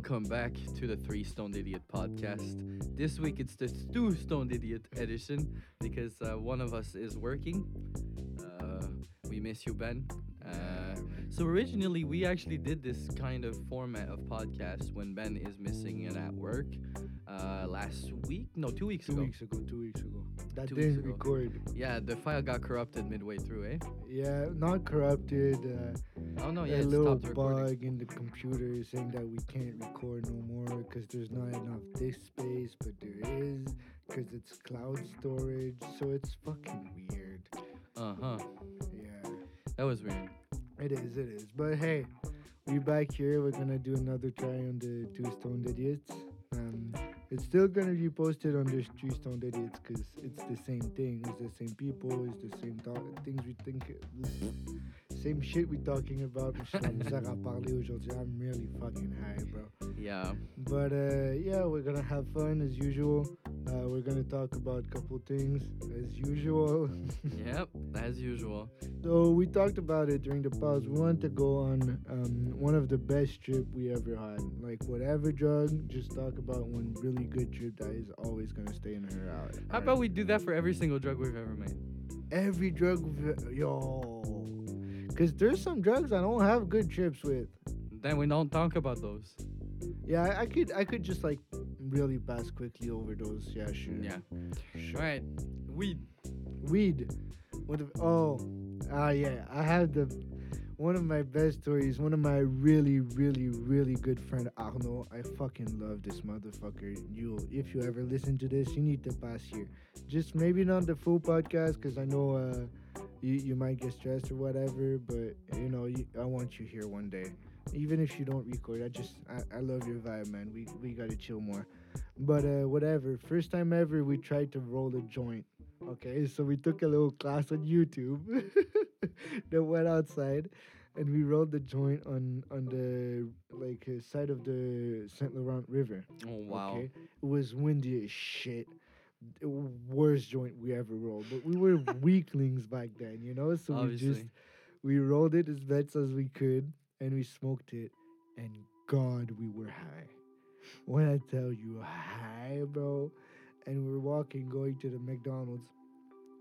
Welcome back to the Three Stoned Idiot podcast. This week it's the Two Stoned Idiot edition because uh, one of us is working. Uh, we miss you, Ben. Uh, so originally we actually did this kind of format of podcast when Ben is missing and at work. Uh, last week, no, two weeks Two ago. weeks ago, two weeks ago. That Two didn't record. Yeah, the file got corrupted midway through, eh? Yeah, not corrupted. Uh, Oh no, yeah, a it little stopped recording. bug in the computer saying that we can't record no more because there's not enough disk space, but there is because it's cloud storage. So it's fucking weird. Uh huh. Yeah, That was weird. It is. It is. But hey, we're back here. We're gonna do another try on the Two Stoned Idiots. Um, it's still gonna be posted on the Two Stoned Idiots because it's the same thing. It's the same people. It's the same th- things we think. Same shit we talking about. Je suis la misère à parler aujourd'hui. I'm really fucking high, bro. Yeah. But uh, yeah, we're gonna have fun as usual. Uh, we're gonna talk about a couple things as usual. Yep. As usual. So we talked about it during the pause. We wanted to go on um, one of the best trip we ever had. Like whatever drug, just talk about one really good trip that is always gonna stay in her out. How about we do that for every single drug we've ever made? every drug, we've- yo? Cause there's some drugs I don't have good trips with. Then we don't talk about those. Yeah, I, I could I could just like really pass quickly over those. Yeah, sure. Yeah. Sure. All right. Weed. Weed. What if, oh, ah, yeah. I have the one of my best stories. One of my really, really, really good friend Arnaud. I fucking love this motherfucker. You, if you ever listen to this, you need to pass here. Just maybe not the full podcast, because I know uh, you you might get stressed or whatever. But you know, you, I want you here one day. Even if you don't record, I just I, I love your vibe, man. We we gotta chill more. But uh, whatever. First time ever, we tried to roll a joint. Okay, so we took a little class on YouTube. then went outside, and we rolled the joint on on the like uh, side of the Saint Laurent River. Oh wow. Okay, it was windy as shit. Worst joint we ever rolled, but we were weaklings back then, you know. So we just we rolled it as best as we could, and we smoked it, and God, we were high. When I tell you high, bro, and we're walking, going to the McDonald's,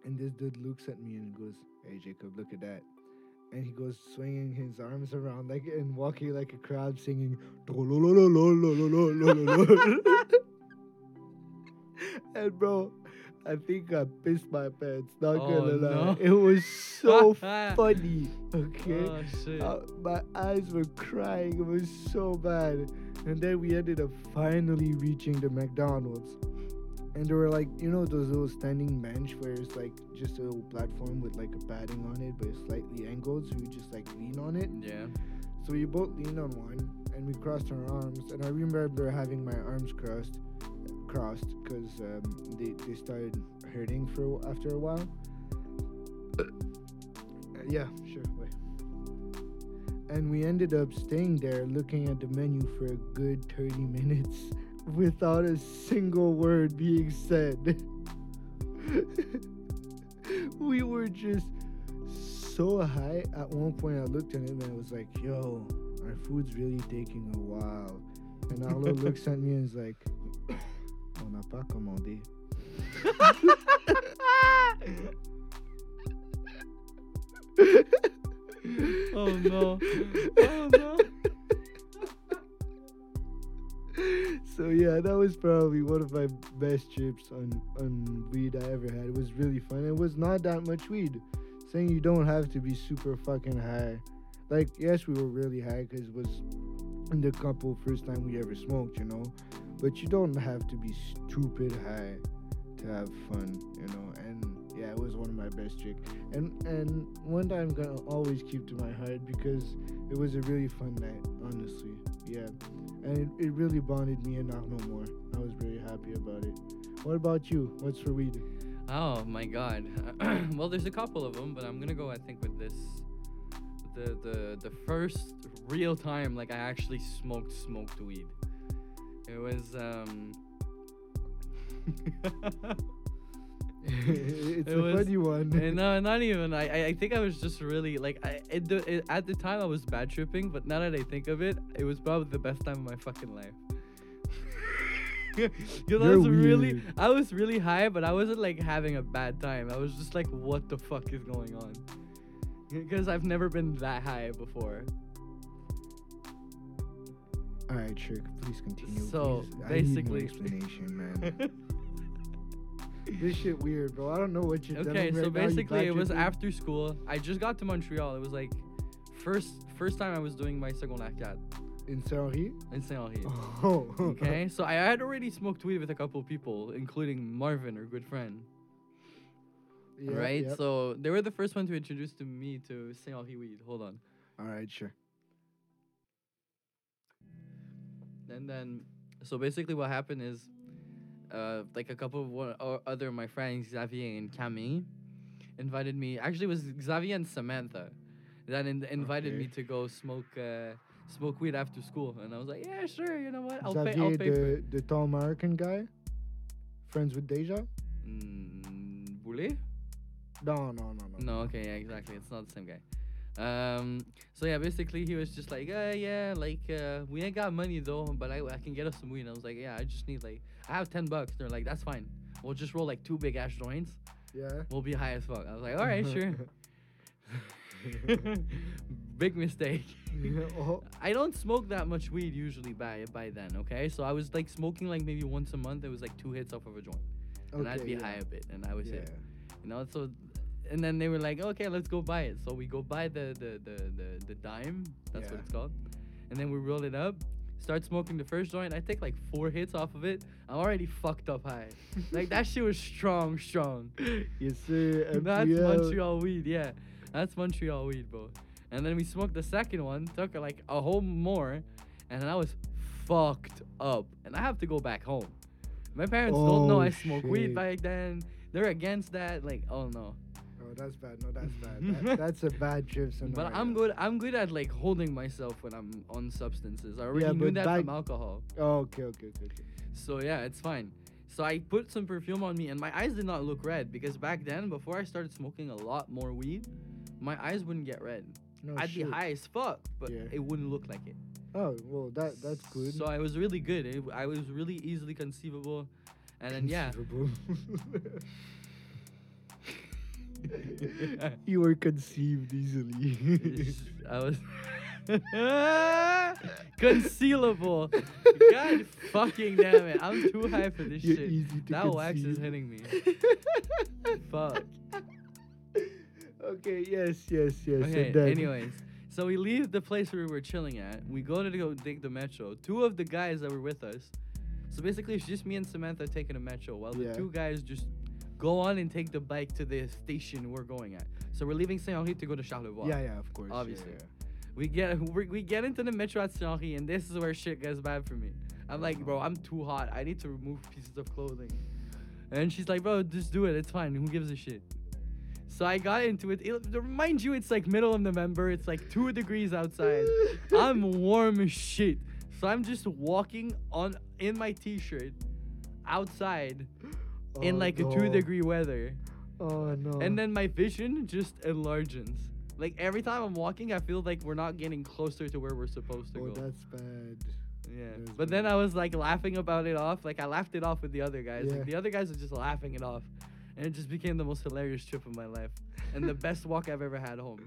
and this dude looks at me and goes, "Hey, Jacob, look at that." And he goes swinging his arms around like and walking like a crowd, singing. and bro, I think I pissed my pants. Not Oh, gonna lie, no. it was so funny. Okay, Oh uh, my eyes were crying. It was so bad. And then we ended up finally reaching the McDonald's. And there were like, you know, those little standing bench where it's like just a little platform with like a padding on it, but it's slightly angled, so you just like lean on it. yeah. So we both leaned on one, and we crossed our arms. And I remember having my arms crossed, crossed, because um, they they started hurting for after a while. Uh, yeah, sure. Wait. And we ended up staying there, looking at the menu for a good thirty minutes, without a single word being said. we were just so high. At one point, I looked at him and I was like, "Yo, our food's really taking a while." And Arnaud looks at me and is like, "On n'a pas commandé." Oh no. Oh no. so yeah, that was probably one of my best trips on on weed I ever had. It was really fun. It was not that much weed. Saying you don't have to be super fucking high. Like yes, we were really high because it was in the couple first time we ever smoked, you know. But you don't have to be stupid high to have fun, you know. And yeah, it was one of my best tricks. And and one that I'm gonna always keep to my heart because it was a really fun night, honestly. Yeah and it, it really bonded me and Arnaud more. I was very happy about it. What about you? What's for weed? Oh my god. well, there's a couple of them, but I'm gonna go. I think with this, the the the first real time like I actually smoked smoked weed. It was um. it's It a was- funny one. no, not even. I, I- I think I was just really like, I, it, the- it, at the time I was bad tripping, but now that I think of it, it was probably the best time of my fucking life. Because I was really, weird. I was really high, but I wasn't like having a bad time. I was just like, what the fuck is going on? Because I've never been that high before. All right, Trick, please continue. So, please. I need more basically- explanation, man. this shit weird, bro. I don't know what you're Okay, telling so right basically it was bad after school. I just got to Montreal. It was like first first time I was doing my second tripping. in Saint-Henri. in Saint Henri. Oh, Okay, so I had already smoked weed with a couple people, including Marvin, our good friend. Yeah, right? yep. So they were the first one to introduce to me to Saint Henri weed. Hold on. All right, sure. And then, so basically, what happened is, uh, like a couple of one, or other of my friends, Xavier and Camille, invited me. Actually, it was Xavier and Samantha that in, invited me to go smoke uh, smoke weed after school, and I was like, yeah, sure. You know what? I'll pay. Xavier, I'll pay for the the tall American guy, friends with Deja. Mm, Boulay? No, no, no, no. No, okay, yeah, exactly. It's not the same guy. Um, so yeah, basically he was just like, uh, yeah, like uh, we ain't got money though, but I, I can get us some weed. And I was like, yeah, I just need like I have ten bucks. They're like, that's fine. We'll just roll like two big ash joints. Yeah. We'll be high as fuck. I was like, all right, sure. big mistake. Oh, I don't smoke that much weed usually by by then. Okay, so I was like smoking like maybe once a month. It was like two hits off of a joint, and I'd be yeah. high a bit, and I was Yeah. it. You know, so and then they were like, okay, let's go buy it. So we go buy the the the the, the dime. That's what it's called. And then we roll it up. Start smoking the first joint. I take like four hits off of it. I'm already fucked up high. like that shit was strong, strong. Yes, sir. That's. Montreal weed, yeah. That's Montreal weed, bro. And then we smoked the second one, took like a whole more, and then I was fucked up. And I have to go back home. My parents don't know Oh, I smoke weed shit. back then. They're against that. Like, oh no. Oh, that's bad. No, that's bad. That, that's a bad trip But. I'm good. I'm good at like holding myself when I'm on substances. I already Yeah, knew that back- from alcohol. Oh, okay, okay, okay, okay. So yeah, it's fine. So I put some perfume on me, and my eyes did not look red because back then, before I started smoking a lot more weed, my eyes wouldn't get red. No I'd shit. be high as fuck, but Yeah. it wouldn't look like it. Oh, well, that that's good. So I was really good. It, I was really easily conceivable, and then yeah. You were conceived easily. I was concealable. God fucking damn it! I'm too high for this You're shit. That wax is hitting me. Fuck. Okay, yes, yes, yes. Okay. Anyways, so we leave the place where we were chilling at. We go to go dig the metro. Two of the guys that were with us. So basically, it's just me and Samantha taking a metro, while Yeah. the two guys just go on and take the bike to the station we're going at. So we're leaving Saint Henri to go to Charlevoix. Yeah, yeah, of course. yeah, Obviously. yeah. We get we, we get into the metro at Saint Henri, and this is where shit gets bad for me. I'm like, bro, I'm too hot. I need to remove pieces of clothing. And she's like, bro, just do it. It's fine. Who gives a shit? So I got into it. it. Mind you, it's like middle of November. It's like two degrees outside. I'm warm as shit. So I'm just walking on in my t-shirt outside in Oh, like a no. two degree weather. Oh no. And then my vision just enlarges. Like every time I'm walking, I feel like we're not getting closer to where we're supposed to Oh, go. that's bad. Yeah. that's But then. I was like laughing about it off. Like I laughed it off with the other guys. Yeah. Like the other guys were just laughing it off. And it just became the most hilarious trip of my life. And the best walk I've ever had home.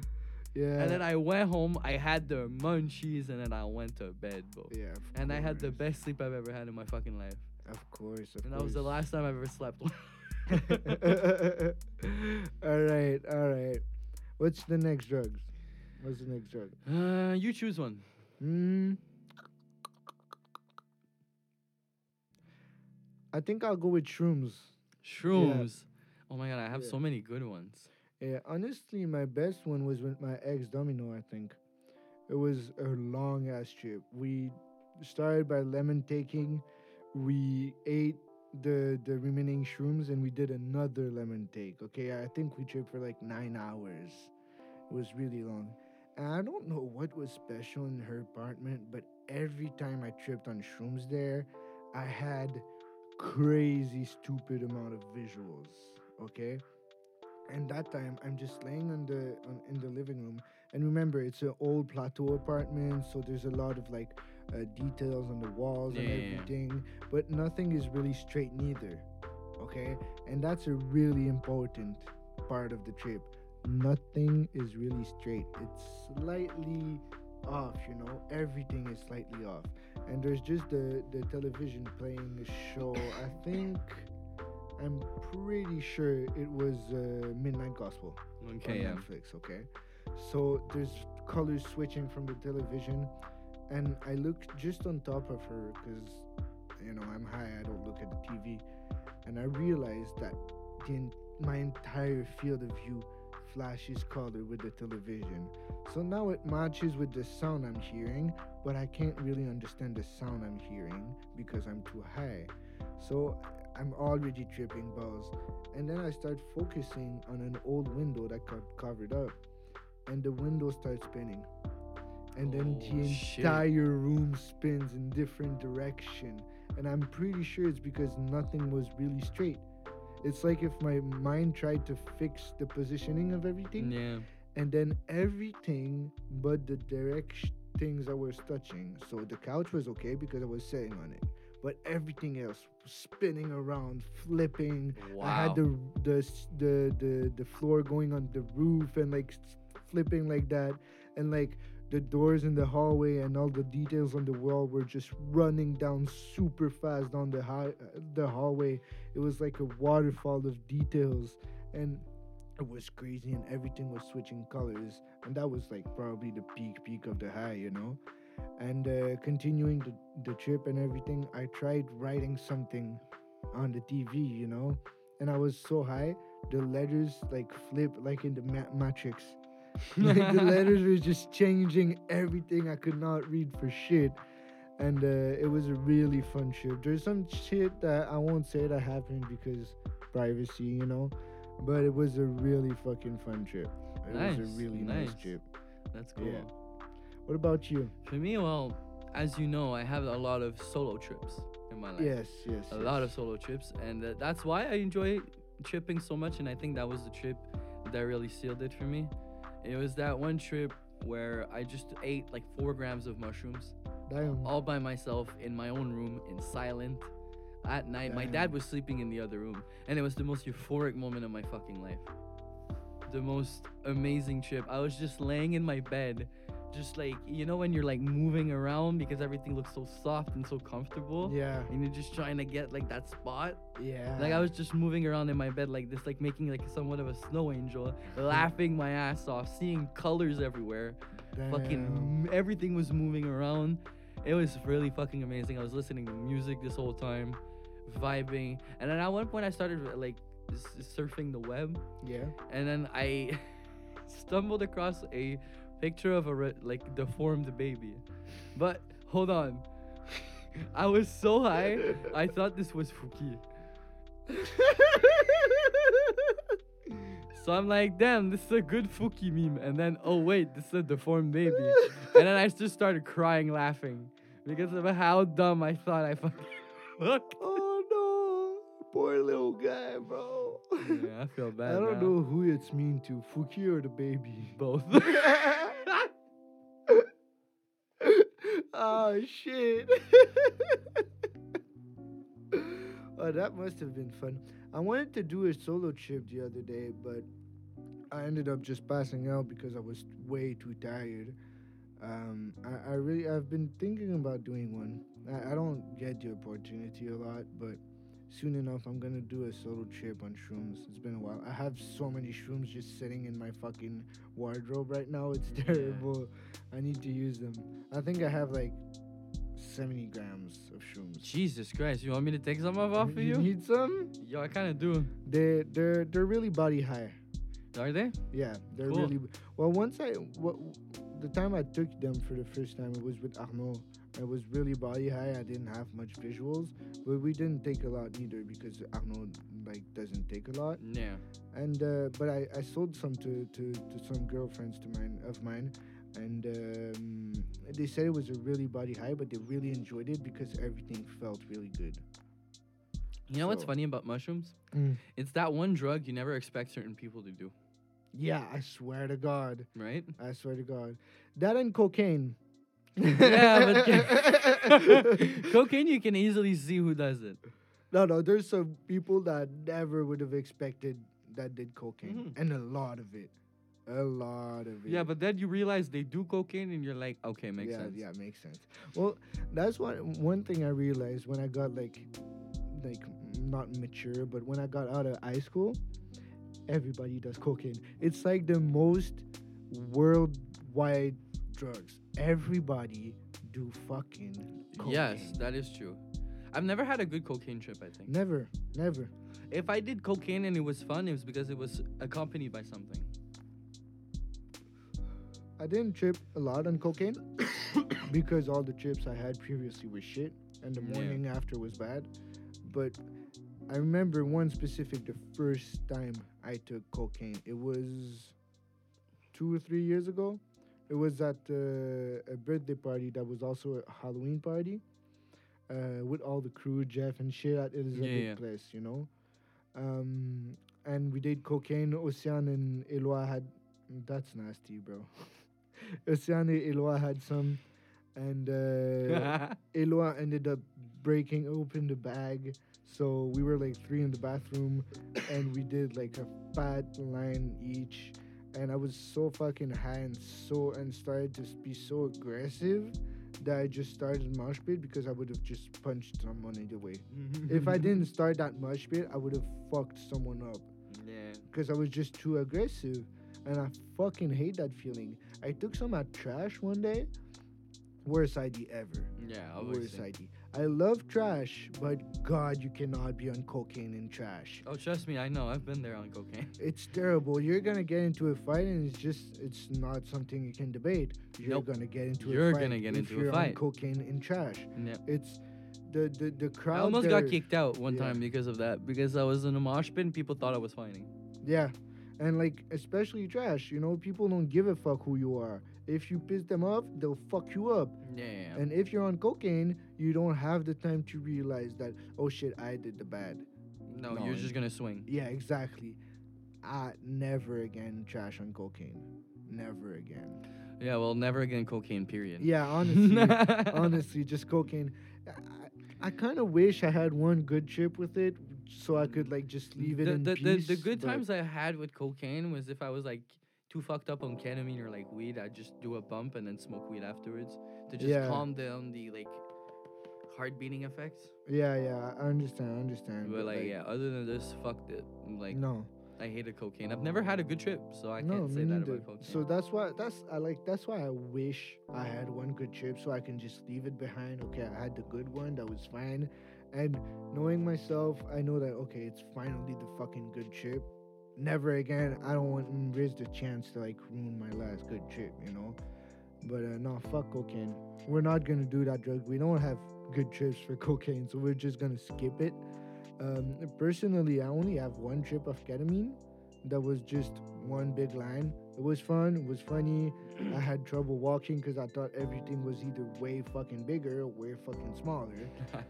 Yeah. And then I went home, I had the munchies, and then I went to bed, bro. Yeah. And I had the best sleep I've ever had in my fucking life. Of course. Of And that was the last time I've ever slept. all right, all right. What's the next drugs? What's the next drug? uh, you choose one. Hmm. I think I'll go with shrooms. Shrooms. Oh my god, I have Yeah. so many good ones. Yeah, honestly, my best one was with my ex Domino. I think it was a long ass trip. We started by lemon tekking. We ate the the remaining shrooms, and we did another lemon tek. Okay, I think we tripped for like nine hours. It was really long, and I don't know what was special in her apartment, but every time I tripped on shrooms there, I had crazy stupid amount of visuals. okay? And that time, I'm just laying on the on, in the living room, and remember, it's an old plateau apartment, so there's a lot of like uh, details on the walls and Yeah, yeah, yeah. everything, but nothing is really straight neither, okay? And that's a really important part of the trip. Nothing is really straight. It's slightly off, you know. Everything is slightly off, and there's just the the television playing a show. I think. I'm pretty sure it was uh, Midnight Gospel Okay, on yeah. Netflix. Okay, so there's colors switching from the television, and I look just on top of her because you know I'm high. I don't look at the TV, and I realized that the my entire field of view flashes color with the television. So now it matches with the sound I'm hearing, but I can't really understand the sound I'm hearing because I'm too high. So I'm already tripping balls. And then I start focusing on an old window that got covered up, and the window starts spinning. And then Oh, the shit. entire room spins in different direction. And I'm pretty sure it's because nothing was really straight. It's like if my mind tried to fix the positioning of everything, Yeah. and then everything but the direct things I was touching. So the couch was okay because I was sitting on it, but everything else spinning around, flipping. Wow. I had the the the the the floor going on the roof and like flipping like that, and like the doors in the hallway and all the details on the wall were just running down super fast down the high the hallway. It was like a waterfall of details, and it was crazy, and everything was switching colors, and that was like probably the peak peak of the high, you know. And uh, continuing the, the trip and everything, I tried writing something on the TV, you know, and I was so high, the letters like flip like in the ma- Matrix. like the letters were just changing everything. I could not read for shit. And uh, it was a really fun trip. There's some shit that I won't say that happened because privacy, you know. But it was a really fucking fun trip. It was a really nice, nice. trip. That's cool. Yeah. What about you? For me, well, as you know, I have a lot of solo trips in my life. Yes, yes. a yes. lot of solo trips, and uh, that's why I enjoy tripping so much. And I think that was the trip that really sealed it for me. It was that one trip where I just ate like four grams of mushrooms Damn. all by myself in my own room in silent at night. My dad was sleeping in the other room, and it was the most euphoric moment of my fucking life. The most amazing trip. I was just laying in my bed, just like you know when you're like moving around because everything looks so soft and so comfortable. Yeah. And you're just trying to get like that spot. Yeah. Like I was just moving around in my bed like this, like making like somewhat of a snow angel, laughing my ass off, seeing colors everywhere. Fucking Damn. m- everything was moving around. It was really fucking amazing. I was listening to music this whole time, vibing, and then at one point I started like surfing the web, Yeah. and then I stumbled across a picture of a re- like deformed baby. But hold on, I was so high, I thought this was Fuki. So I'm like, damn, this is a good Fuki meme. And then, oh wait, this is a deformed baby. and then I just started crying, laughing because of how dumb I thought I fucking looked. oh no, poor little guy, bro. Yeah, I feel bad. I don't now. know who it's mean to, Fuki or the baby. both. Oh shit. oh, that must have been fun. I wanted to do a solo trip the other day, but I ended up just passing out because I was way too tired. Um, I, I really I've been thinking about doing one. I, I don't get the opportunity a lot, but soon enough I'm gonna do a solo trip on shrooms. It's been a while. I have so many shrooms just sitting in my fucking wardrobe right now. It's Yeah. terrible. I need to use them. I think I have like 70 grams of shrooms. Jesus Christ, you want me to take some of off of you you? need some? Yo, I kind of do. They're they're they're really body high. Are they? Yeah, they're Cool. really well. Once I what, the time I took them for the first time, it was with Arnaud. I was really body high. I didn't have much visuals, but we didn't take a lot either because Arnaud like doesn't take a lot. Yeah. And uh, but I, I sold some to, to, to some girlfriends to mine of mine, and um, they said it was a really body high, but they really enjoyed it because everything felt really good. You know what's funny about mushrooms? Mm. It's that one drug you never expect certain people to do, Yeah, I swear to God. right? I swear to God. That and cocaine. Yeah, but cocaine you can easily see who does it. No, no, there's some people that never would have expected that did cocaine. Mhm. And a lot of it. A lot of it. Yeah, but then you realize they do cocaine, and you're like, okay, makes yeah, sense. Yeah, makes sense. Well, that's one one thing I realized when I got like like not mature, but when I got out of high school, everybody does cocaine. It's like the most worldwide drugs. Everybody do fucking cocaine. Yes, that is true. I've never had a good cocaine trip. I think. Never, never. If I did cocaine and it was fun, it was because it was accompanied by something. I didn't trip a lot on cocaine because all the trips I had previously were shit and the Yeah. morning after was bad. But I remember one specific the first time I took cocaine. It was two or three years ago. It was at uh, a birthday party that was also a Halloween party uh, with all the crew, Jeff and shit at Elizabeth yeah. Place, you know? Um, and we did cocaine. Ocean and Eloi had. That's nasty, bro. Ocean and Eloi had some. And uh, Eloi ended up breaking open the bag. So we were like three in the bathroom, and we did like a fat line each. And I was so fucking high and so and started to be so aggressive that I just started mosh pit because I would have just punched someone either way. Mm-hmm. if I didn't start that mosh pit, I would have fucked someone up yeah. because I was just too aggressive, and I fucking hate that feeling. I took some at trash one day. Worst ID ever. Yeah, Worst. ID. I love trash, but God, you cannot be on cocaine and trash. Oh, trust me, I know. I've been there on cocaine. It's terrible. You're gonna get into a fight, and it's just it's not something you can debate. You're Nope. gonna get into You're a fight. gonna get if into a you're fight. On cocaine and trash. Yeah. It's the the the crowd. I almost got kicked out one Yeah. time because of that. Because I was in a mosh pit and people thought I was fighting. Yeah. And like especially trash, you know, people don't give a fuck who you are. If you piss them off, they'll fuck you up. Yeah. And if you're on cocaine, you don't have the time to realize that, oh shit, I did the bad. no, no, you're just gonna swing. Yeah, exactly. I never again trash on cocaine. Never again. Yeah, well, never again cocaine. Period. Yeah, honestly, honestly, just cocaine. I, I kind of wish I had one good trip with it, so I could like just leave it the, in the, peace. the, the good but- times I had with cocaine was if I was like too fucked up on ketamine or like weed, I'd just do a bump and then smoke weed afterwards to just Yeah. calm down the like heart beating effects. Yeah, yeah, I understand, I understand. But like, yeah, other than this, fucked it. Like no. I hated cocaine. I've never had a good trip, so I no, can't say me that about cocaine. So that's why that's I like that's why I wish I had one good trip so I can just leave it behind. Okay, I had the good one that was fine, and knowing myself, I know that okay, it's finally the fucking good trip. Never again. I don't want to risk the chance to like ruin my last good trip, you know. But uh, no, fuck cocaine. We're not gonna do that drug. We don't have good trips for cocaine, so we're just gonna skip it. Um, personally, I only have one trip of ketamine. That was just one big line. It was fun. It was funny. I had trouble walking because I thought everything was either way fucking bigger or way fucking smaller,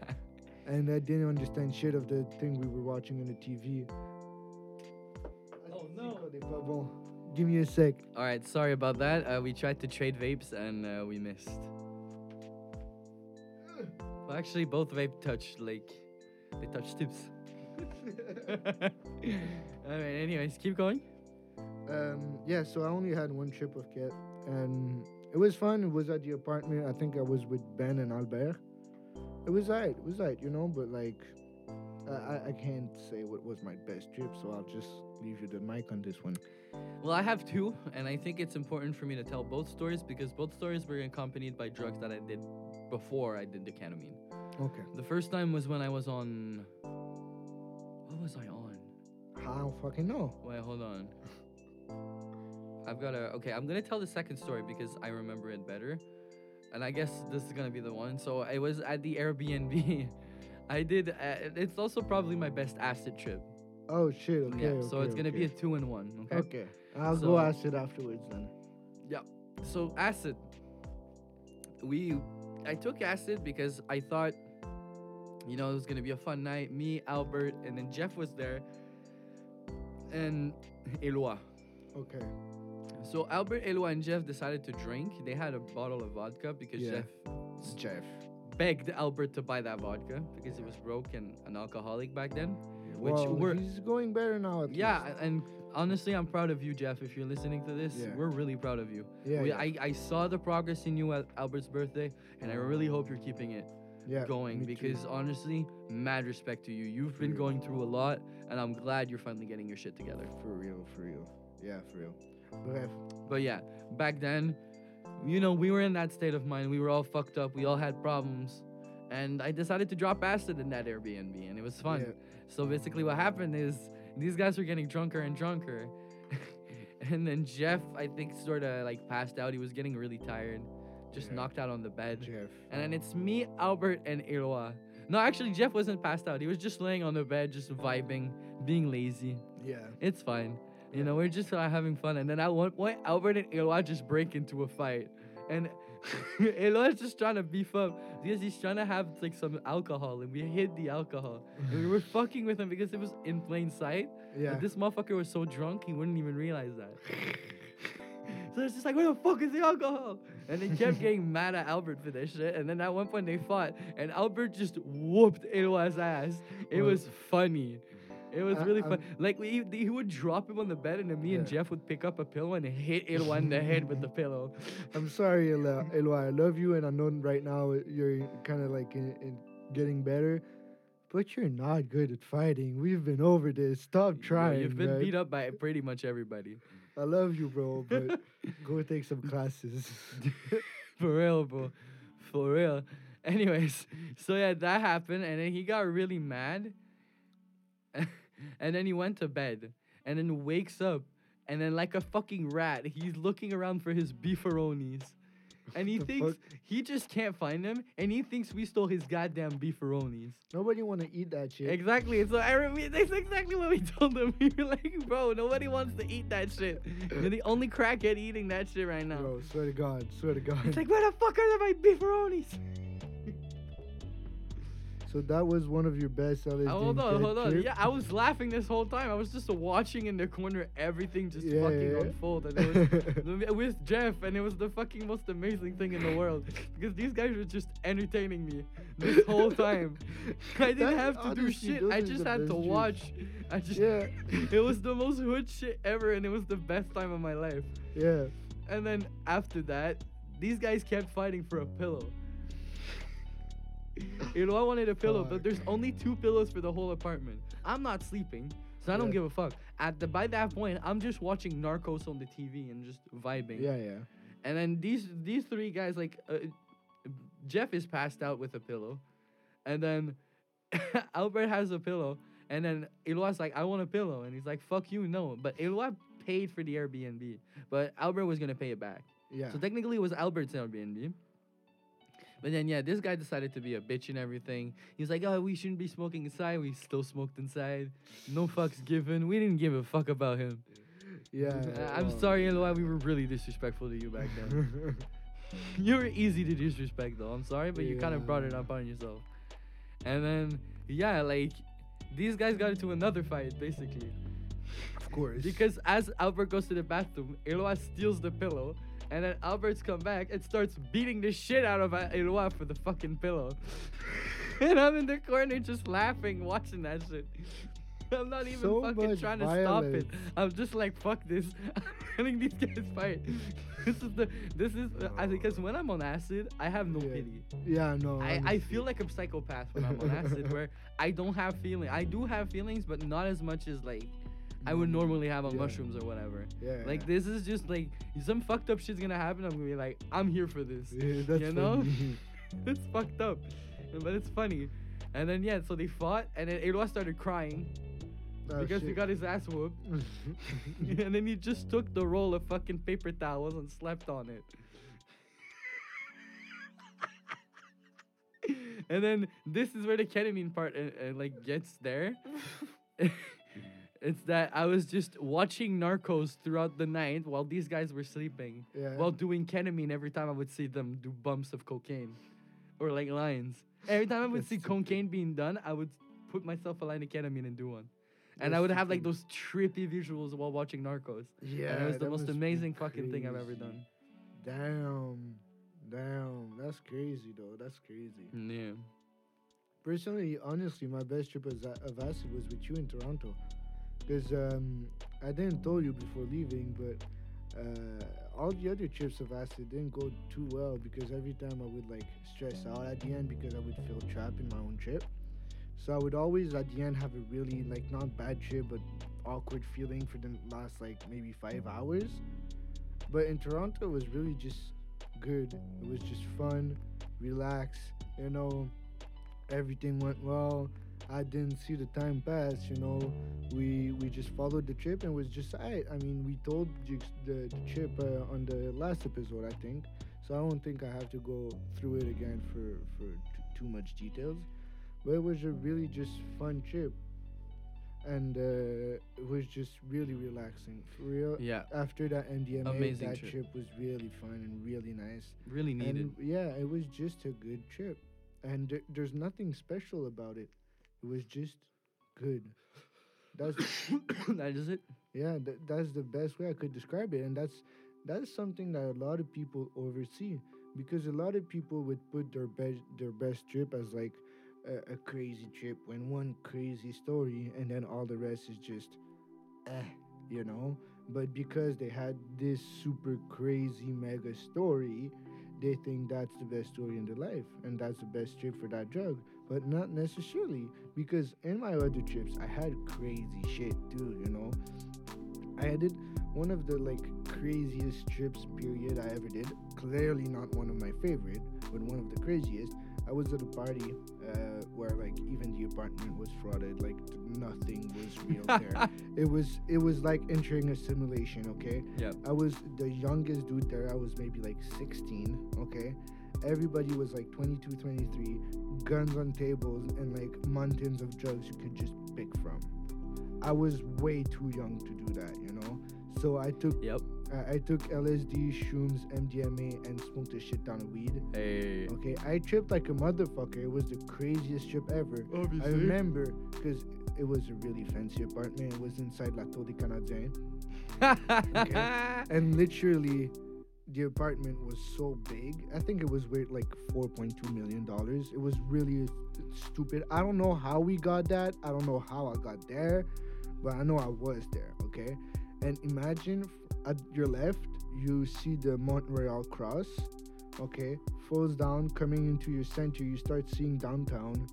and I didn't understand shit of the thing we were watching on the TV. Oh, no. Bubble. Give me a sec. All right, sorry about that. Uh, we tried to trade vapes and uh, we missed. Well, actually, both vape touched like they touched tips. All right. Anyways, keep going. Um, yeah, so I only had one trip of cat, and it was fun. It was at the apartment. I think I was with Ben and Albert. It was alright. It was alright, you know. But like, I I- I can't say what was my best trip, so I'll just leave you the mic on this one. Well, I have two, and I think it's important for me to tell both stories because both stories were accompanied by drugs that I did before I did the ketamine. Okay. The first time was when I was on. What was I on? I don't fucking know. Wait, hold on. I've got a. Okay, I'm gonna tell the second story because I remember it better, and I guess this is gonna be the one. So I was at the Airbnb. I did. Uh, it's also probably my best acid trip. Oh shit. Okay. yeah. so it's gonna be a two in one. Okay. Okay. I'll So- go acid afterwards then. Yeah. So acid. We, I took acid because I thought you know, it was gonna be a fun night. Me, Albert, and then Jeff was there, and Eloi. Okay. So Albert, Eloi, and Jeff decided to drink. They had a bottle of vodka because Yeah. Jeff Jeff. begged Albert to buy that vodka because he was broke and an alcoholic back then. Which well, we're- he's going better now. At Yeah, least. a- and honestly, I'm proud of you, Jeff. If you're listening to this, Yeah. we're really proud of you. Yeah. we, yeah. I, I saw the progress in you at Albert's birthday, and I really hope you're keeping it yeah, going me too. because honestly, mad respect to you. You've been going through a lot, and I'm glad you're finally getting your shit together. For real, for real. Yeah, for real. Bref. But yeah, back then, you know, we were in that state of mind. We were all fucked up. We all had problems. And I decided to drop acid in that Airbnb, and it was fun. Yeah. So basically, what happened is these guys were getting drunker and drunker. and then Jeff, I think, sort of like passed out. He was getting really tired, just knocked out on the bed. Jeff. And then it's me, Albert, and Eloi. No, actually, Jeff wasn't passed out. He was just laying on the bed, just vibing, being lazy. Yeah. It's fine. You know, we're just uh, having fun. And then at one point, Albert and Eloi just break into a fight. And Eloi's just trying to beef up because he's trying to have like some alcohol. And we hid the alcohol. And we were fucking with him because it was in plain sight. Yeah. But this motherfucker was so drunk, he wouldn't even realize that. So it's just like, where the fuck is the alcohol? And they kept getting mad at Albert for this shit. And then at one point they fought, and Albert just whooped Eloi's ass. It Well- was funny. It was I- really I'm- fun. Like we, he would drop him on the bed, and then me and Jeff would pick up a pillow and hit Eloi in the head with the pillow. I'm sorry, Eloi. I love you, and I know right now you're kind of like in, in getting better, but you're not good at fighting. We've been over this. Stop Yeah, trying. You've been beat up by pretty much everybody. I love you, bro, but go take some classes. For real, bro. For real. Anyways, so yeah, that happened, and then he got really mad. And then he went to bed, and then wakes up, and then like a fucking rat, he's looking around for his beefaronis. And he thinks fuck? he just can't find them, and he thinks we stole his goddamn beefaronis. Nobody want to eat that shit. Exactly. So I remember that's exactly what we told him. We were like, bro, nobody wants to eat that shit. You're the only crackhead eating that shit right now. Bro, swear to God, swear to God. It's like, where the fuck are my beefaronis? So that was one of your best LSD. Oh, uh, hold on, hold on. trip? Yeah, I was laughing this whole time. I was just watching in the corner everything just Yeah, fucking yeah. unfold. And it was with Jeff, and it was the fucking most amazing thing in the world. Because these guys were just entertaining me this whole time. I didn't have to do shit. I just had to watch. I just Yeah. it was the most hood shit ever, and it was the best time of my life. Yeah. And then after that, these guys kept fighting for a pillow. You know, I wanted a pillow, but there's only two pillows for the whole apartment. I'm not sleeping, so I don't Yeah. give a fuck. At the by that point, I'm just watching Narcos on the TV and just vibing. Yeah, yeah. And then these these three guys, like uh, Jeff is passed out with a pillow, and then Albert has a pillow, and then Eloi's like, I want a pillow, and he's like, fuck you, no. But Eloi paid for the Airbnb, but Albert was gonna pay it back. Yeah. So technically, it was Albert's Airbnb. But then, yeah, this guy decided to be a bitch and everything. He's like, oh, we shouldn't be smoking inside. We still smoked inside. No fucks given. We didn't give a fuck about him. yeah. Uh, I'm sorry, Eloi. We were really disrespectful to you back then. you were easy to disrespect, though. I'm sorry, but you kind of brought it Yeah. up on yourself. And then, yeah, like, these guys got into another fight, basically. of course. Because as Albert goes to the bathroom, Eloi steals the pillow. And then Albert's come back and starts beating the shit out of Eloi for the fucking pillow. and I'm in the corner just laughing, watching that shit. I'm not even So fucking trying to stop it. I'm just like, fuck this. I'm letting these guys fight. this is the, this is, I because when I'm on acid, I have no Yeah. pity. yeah, no. I, I feel like a psychopath when I'm on acid, where I don't have feeling. I do have feelings, but not as much as like I would normally have on Yeah. mushrooms or whatever. Yeah. Like this is just like some fucked up shit's gonna happen. I'm gonna be like, I'm here for this. Yeah, that's you know? funny. it's fucked up, but it's funny. And then yeah, so they fought, and then Eloi started crying Oh, because he got his ass whooped. and then he just took the roll of fucking paper towels and slept on it. and then this is where the ketamine part uh, uh, like gets there. It's that I was just watching Narcos throughout the night while these guys were sleeping, yeah. while doing ketamine every time I would see them do bumps of cocaine, or like lines. Every time I would see cocaine being done, I would put myself a line of ketamine and do one. And That's I would have like those trippy visuals while watching Narcos. Yeah, and it was the most amazing fucking thing I've ever done. Damn, damn, that's crazy though. That's crazy. Yeah. Personally, honestly, my best trip of acid was with you in Toronto, because um, I didn't tell you before leaving, but uh, all the other trips of acid didn't go too well because every time I would like stress out at the end because I would feel trapped in my own trip. So I would always at the end have a really like not bad trip but awkward feeling for the last like maybe five hours. But in Toronto, it was really just good. It was just fun, relax. You know, everything went well. I didn't see the time pass. You know, we we just followed the trip and it was just alright. I mean, we told the, the trip uh, on the last episode, I think. So I don't think I have to go through it again for for t- too much details. But it was a really just fun trip, and uh, it was just really relaxing for real. Yeah. After that MDMA, Amazing that trip. trip was really fun and really nice. Really needed. And yeah, it was just a good trip, and there, there's nothing special about it. It was just good. That's that is it. yeah, th- that's the best way I could describe it, and that's that's something that a lot of people oversee because a lot of people would put their best their best trip as like a, a crazy trip when one crazy story, and then all the rest is just eh, you know. But because they had this super crazy mega story, they think that's the best story in their life, and that's the best trip for that drug. But not necessarily, because in my other trips, I had crazy shit too, you know. I did one of the like craziest trips period I ever did. Clearly not one of my favorite, but one of the craziest. I was at a party uh, where like even the apartment was frauded, like nothing was real there. It was it was like entering a simulation. Okay, Yep. I was the youngest dude there. I was maybe like 16. Okay, everybody was like 22, 23, guns on tables and like mountains of drugs you could just pick from. I was way too young to do that, you know. So I took Yep. I, I took LSD, shrooms, MDMA, and smoked a shit ton of weed. Hey. Okay, I tripped like a motherfucker. It was the craziest trip ever. Obviously. I remember because it was a really fancy apartment. It was inside La Tour des Canadiens. And literally, the apartment was so big. I think it was worth like $4.2 million. It was really stupid. I don't know how we got that. I don't know how I got there, but I know I was there, okay? And imagine at your left, you see the Montreal cross, okay? Falls down, coming into your center, you start seeing downtown.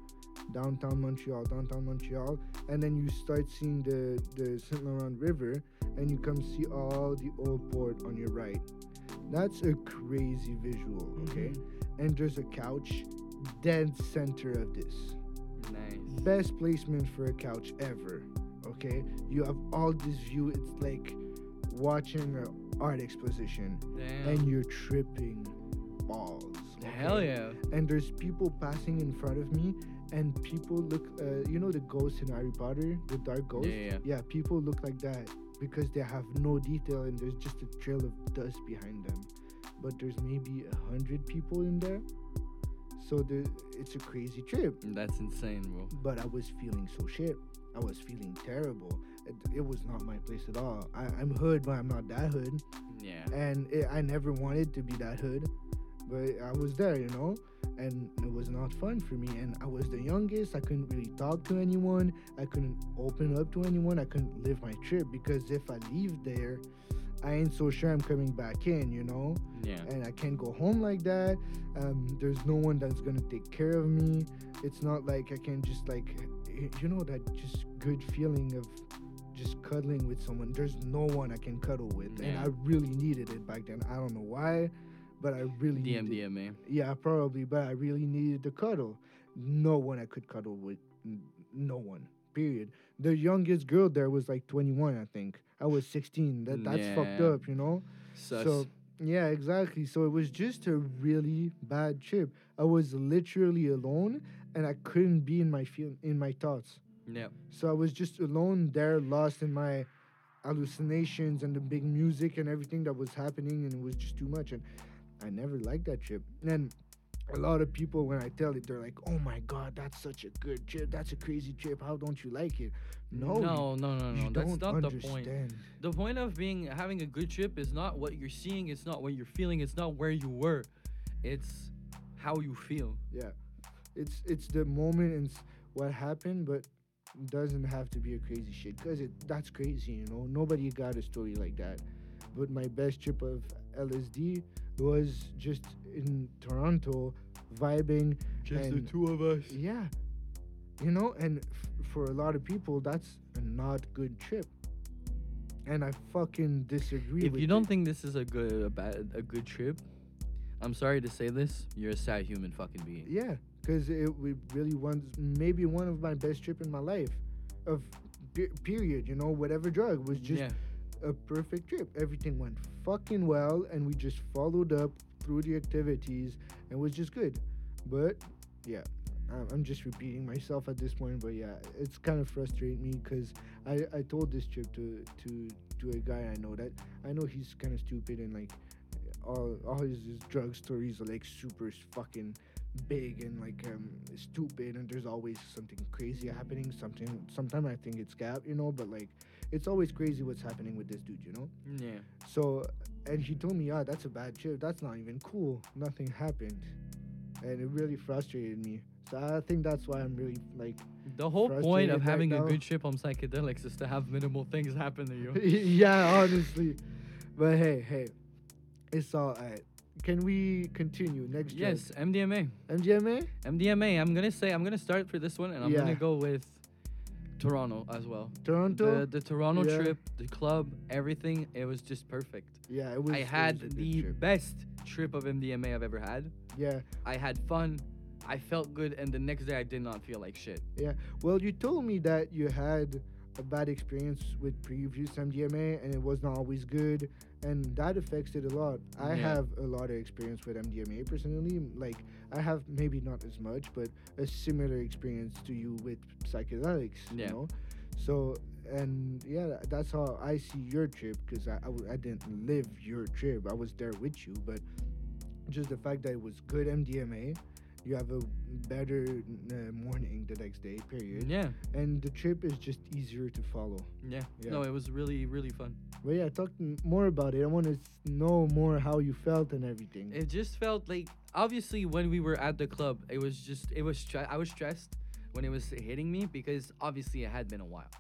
Downtown Montreal, downtown Montreal, and then you start seeing the the Saint Laurent River, and you come see all the old port on your right. That's a crazy visual, okay? And there's a couch dead center of this. Nice. Best placement for a couch ever, okay? You have all this view. It's like watching an art exposition, Damn. and you're tripping balls. Hell yeah. And there's people passing in front of me, and people look, uh, you know, the ghost in Harry Potter, the dark ghost. Yeah, yeah. Yeah, people look like that because they have no detail and there's just a trail of dust behind them. But there's maybe a hundred people in there, so there, it's a crazy trip. That's insane, bro. But I was feeling so shit. I was feeling terrible. It, it was not my place at all. I, I'm hood, but I'm not that hood Yeah. and it, I never wanted to be that hood, but I was there, you know, and it was not fun for me. And I was the youngest. I couldn't really talk to anyone. I couldn't open up to anyone. I couldn't live my trip because if I leave there, I ain't so sure I'm coming back in, you know, Yeah. and I can't go home like that. Um, there's no one that's gonna take care of me. It's not like I can just like, you know, that just good feeling of just cuddling with someone. There's no one I can cuddle with, and I really needed it back then. I don't know why, but I really needed. DMDMA. Yeah, probably, but I really needed the cuddle. No one I could cuddle with. No one. Period. The youngest girl there was like 21, I think. I was 16. That that's fucked up, you know. Sus. So yeah, exactly. So it was just a really bad trip. I was literally alone, and I couldn't be in my feel in my thoughts. yep. So I was just alone there, lost in my hallucinations and the big music and everything that was happening, and it was just too much. And I never liked that trip. And a lot of people when I tell it, they're like, "Oh my god, that's such a good trip. That's a crazy trip. How don't you like it?" No, no, no, no, no. That's not the point. The point of being having a good trip is not what you're seeing, it's not what you're feeling, it's not where you were. It's how you feel. Yeah, it's it's the moment and what happened, but doesn't have to be a crazy shit because it that's crazy, you know. Nobody got a story like that. But my best trip of LSD was just in Toronto, vibing. Just the two of us. Yeah, you know, and f- for a lot of people, that's a not good trip. And I fucking disagree. If with you don't it. think this is a good a bad a good trip, I'm sorry to say this, you're a sad human fucking being. Yeah, because it we really was maybe one of my best trip in my life, of pe- period. You know, whatever drug was just yeah. A perfect trip. Everything went fucking well, and we just followed up through the activities, and was just good. But yeah, I'm, just repeating myself at this point. But yeah, it's kind of frustrating me because I I told this trip to to to a guy I know that I know he's kind of stupid and like all all his, his drug stories are like super fucking big and like um stupid and there's always something crazy happening something sometimes i think it's cap you know but like it's always crazy what's happening with this dude you know Yeah. so and he told me yeah that's a bad trip that's not even cool nothing happened and it really frustrated me so i think that's why i'm really like The whole point of right having a good trip on psychedelics is to have minimal things happen to you. yeah honestly but hey hey it's all right can we continue next drug? yes, MDMA. mdma MDMA. I'm gonna say I'm gonna start for this one, and I'm Yeah. gonna go with Toronto as well. toronto The the Toronto Yeah. trip, the club, everything. It was just perfect. yeah it was I it had was the trip. best trip of MDMA I've ever had. yeah I had fun. I felt good, and the next day I did not feel like shit. Yeah. Well, you told me that you had a bad experience with previous MDMA and it was not always good, and that affects it a lot. I Yeah. have a lot of experience with MDMA personally. Like, I have maybe not as much, but a similar experience to you with psychedelics, Yeah. you know? So, and yeah, that's how I see your trip because I, I, w- I didn't live your trip. I was there with you, but just the fact that it was good MDMA, you have a better uh, morning the next day, period Yeah, and the trip is just easier to follow. yeah. Yeah. No, it was really, really fun. But yeah, talk more about it. I want to know more how you felt and everything. It just felt like obviously when we were at the club, it was just it was stre- I was stressed when it was hitting me because obviously it had been a while.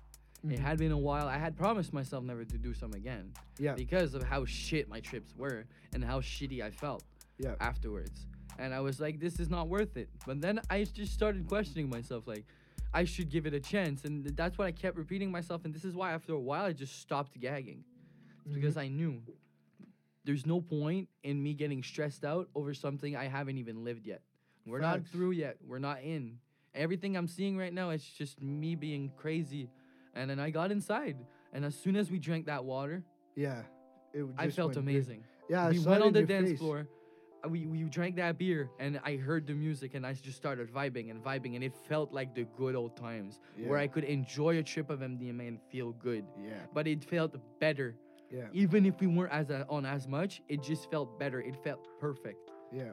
It Mhm. had been a while. I had promised myself never to do some again yeah, because of how shit my trips were and how shitty I felt yeah, afterwards. And I was like, this is not worth it. But then I just started questioning myself, like, I should give it a chance. And that's what I kept repeating myself. And this is why after a while I just stopped gagging. It's because Mhm. I knew there's no point in me getting stressed out over something I haven't even lived yet. We're not through yet. We're not in. Everything I'm seeing right now, it's just me being crazy. And then I got inside. And as soon as we drank that water, yeah. It I felt amazing Yeah, we went on the dance face. floor. Uh, We we drank that beer and I heard the music and I just started vibing and vibing and it felt like the good old times where I could enjoy a trip of MDMA and feel good. Yeah, But it felt better, yeah, even if we weren't as a, on as much. It just felt better. It felt perfect. yeah.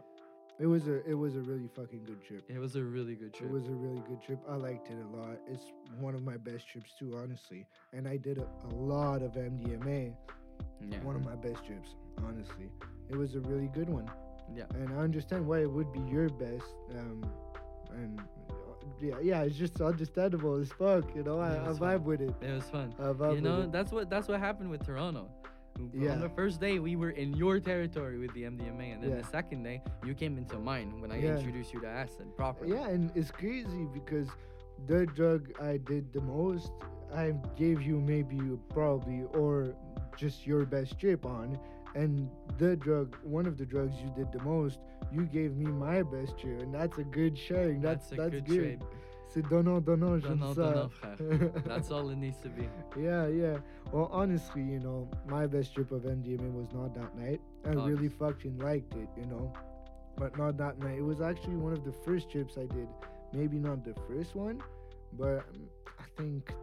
It was a it was a really fucking good trip. It was a really good trip. It was a really good trip. I liked it a lot. It's one of my best trips too, honestly. And I did a, a lot of MDMA. yeah. One of my best trips, honestly. It was a really good one. Yeah. and I understand why it would be your best. Um, and yeah, yeah, it's just understandable as fuck. You know, I, I vibe fun. with it. It was fun. I vibe You know, that's what that's what happened with Toronto. Yeah. On the first day, we were in your territory with the MDMA, and then Yeah. the second day, you came into mine when I Yeah. introduced you to acid properly. Yeah, and it's crazy because the drug I did the most, I gave you maybe probably or just your best trip on, and the drug, one of the drugs you did the most, you gave me my best trip, and that's a good sharing. That's That's a that's, good good. trade. C'est donnant donnant, Donnant, donnant. That's all it needs to be. Yeah, yeah. Well, honestly, you know, my best trip of MDMA was not that night. I Obvious. really fucking liked it, you know. But not that night. It was actually one of the first trips I did. Maybe not the first one, but um, I think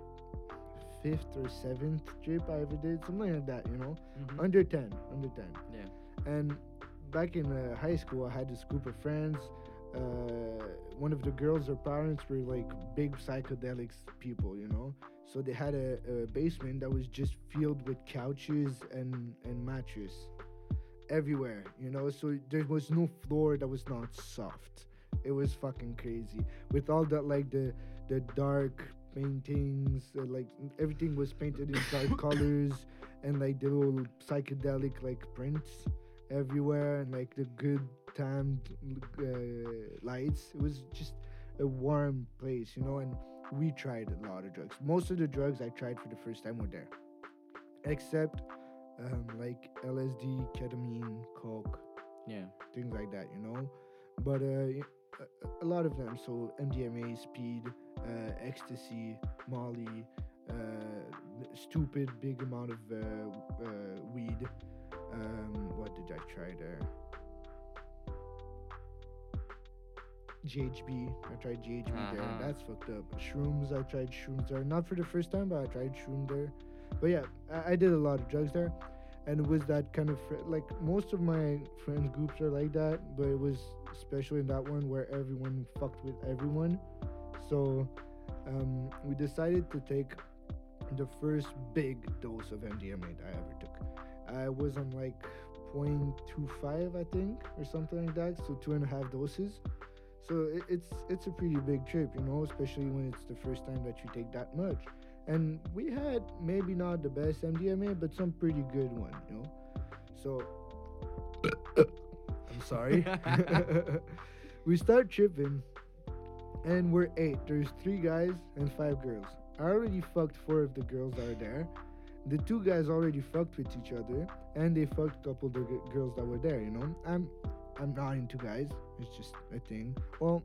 fifth or seventh trip I ever did, something like that, you know. Mhm. Under 10, under 10. Yeah. And back in uh, high school, I had this group of friends. uh, one of the girls, her parents were like big psychedelics people, you know. So they had a, a basement that was just filled with couches and and mattress everywhere, you know. So there was no floor that was not soft. It was fucking crazy with all that like the the dark paintings, uh, like everything was painted in dark colors and like the little psychedelic like prints everywhere and like the good timed uh, lights. It was just a warm place, you know. And we tried a lot of drugs. Most of the drugs I tried for the first time were there, except um, like LSD, ketamine, coke, Yeah. things like that, you know. But uh, a, lot of them, so MDMA, speed, uh, ecstasy, Molly, uh, stupid big amount of uh, uh, weed. Um, what did I try there? GHB. I tried GHB there. Uh-huh. That's fucked up. Shrooms. I tried shrooms there. Not for the first time, but I tried shroom there. But yeah, I, I did a lot of drugs there, and it was that kind of fr- like most of my friends groups are like that, but it was especially in that one where everyone fucked with everyone. So um, we decided to take the first big dose of MDMA I ever took. I was on like 0.25, I think, or something like that. So two and a half doses. So it, it's it's a pretty big trip, you know, especially when it's the first time that you take that much. And we had maybe not the best MDMA, but some pretty good one, you know. So I'm sorry. we start tripping, and we're eight. There's three guys and five girls. I already fucked four of the girls that are there. The two guys already fucked with each other, and they fucked a couple of the g- girls that were there. You know, I'm I'm not into guys. It's just a thing. Well,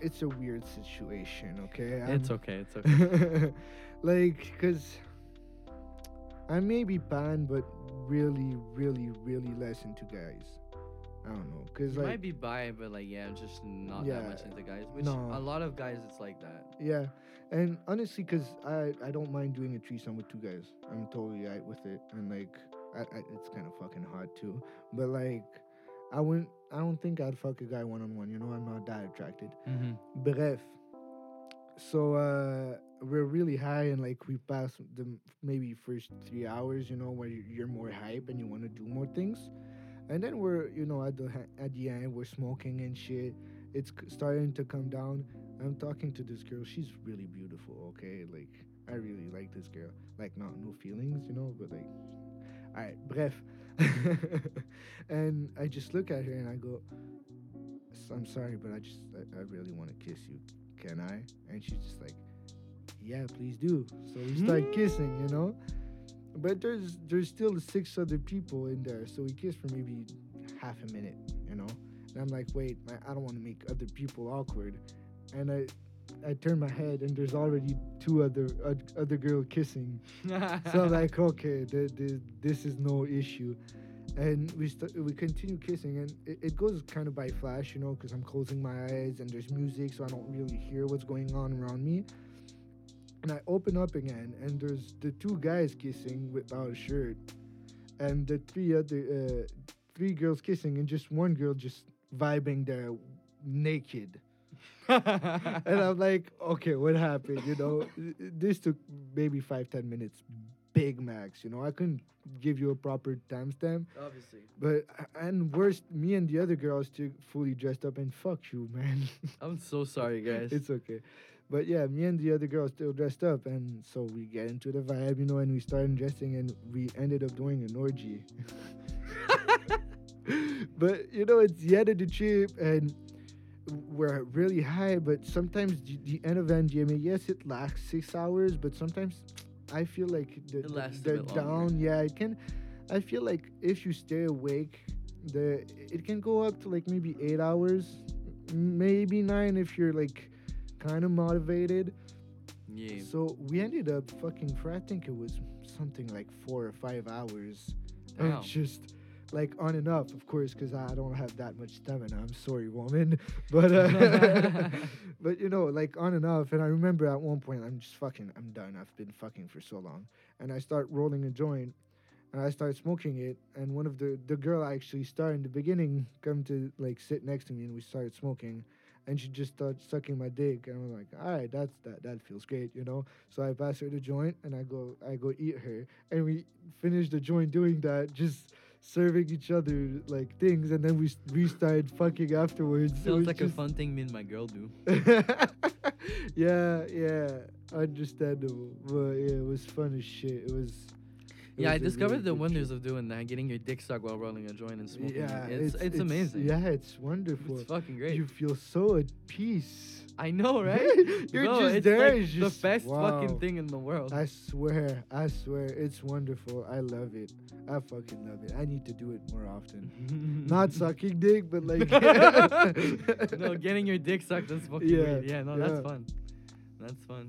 it's a weird situation. Okay, It's I'm- okay. It's okay. like, cause I may be pan, but really, really, really less into guys. I don't know, cause You like might be bi, but like yeah, I'm just not Yeah, that much into guys. Which no. a lot of guys, it's like that. Yeah, and honestly, cause I I don't mind doing a threesome with two guys. I'm totally right with it, and like I, I it's kind of fucking hard too. But like I wouldn't. I don't think I'd fuck a guy one on one. You know, I'm not that attracted. Mm-hmm. Bref, so uh we're really high and like we pass the maybe first three hours. You know, where you- you're more hype and you want to do more things, and then we're you know at the at the end we're smoking and shit. It's starting to come down. I'm talking to this girl. She's really beautiful. Okay, like I really like this girl. Like not no feelings, you know, but like, all right, bref. and I just look at her and I go, I'm sorry, but I just I, I really want to kiss you. Can I? And she's just like, Yeah, please do. So we start hmm. kissing, you know. But there's there's still six other people in there, so we kiss for maybe half a minute, you know. And I'm like, wait, I, I don't want to make other people awkward. And I I turn my head and there's already two other uh, other girl kissing. So I'm like, okay, th- th- this is no issue. And we st- we continue kissing, and it, it goes kind of by flash, you know, because I'm closing my eyes and there's music, so I don't really hear what's going on around me. And I open up again, and there's the two guys kissing without a shirt, and the three other uh, three girls kissing, and just one girl just vibing there naked. and I'm like, okay, what happened? You know, this took maybe five, ten minutes, big max. You know, I couldn't give you a proper timestamp, Obviously. but and worst, me and the other girl are still fully dressed up, and fuck you, man. I'm so sorry, guys. it's okay. But yeah, me and the other girl are still dressed up, and so we get into the vibe, you know, and we started dressing, and we ended up doing an orgy. but you know, it's the end of the trip, and we're really high. But sometimes the, the end of MDMA, yes, it lasts six hours, but sometimes I feel like the, It the- the down. Yeah, it can. I feel like if you stay awake, the it can go up to like maybe eight hours, maybe nine if you're like kind of motivated. yeah. So we ended up fucking for I think it was something like four or five hours Damn. of just like on and off, of course, because I don't have that much stamina. I'm sorry, woman, but uh, but you know, like on and off. And I remember at one point, I'm just fucking, I'm done. I've been fucking for so long, and I start rolling a joint, and I start smoking it. And one of the the girl I actually started in the beginning come to like sit next to me, and we started smoking. And she just started sucking my dick, and I'm like, all right, that's that that feels great, you know. So I pass her the joint, and I go I go eat her, and we finish the joint doing that, just serving each other like things, and then we we started fucking afterwards. Sounds like a fun thing me and my girl do. yeah, yeah, understandable. But yeah, it was fun as shit. It was. Yeah, I discovered the wonders of doing that, getting your dick sucked while rolling a joint and smoking. Yeah, it's, it's, amazing. Yeah, it's wonderful. It's fucking great. You feel so at peace. I know, right? You're Bro, just it's there. like it's the best wow. fucking thing in the world. I swear, I swear, it's wonderful. I love it. I fucking love it. I need to do it more often. Not sucking dick, but like. no, getting your dick sucked is fucking Yeah. Yeah, no, yeah. that's fun. That's fun.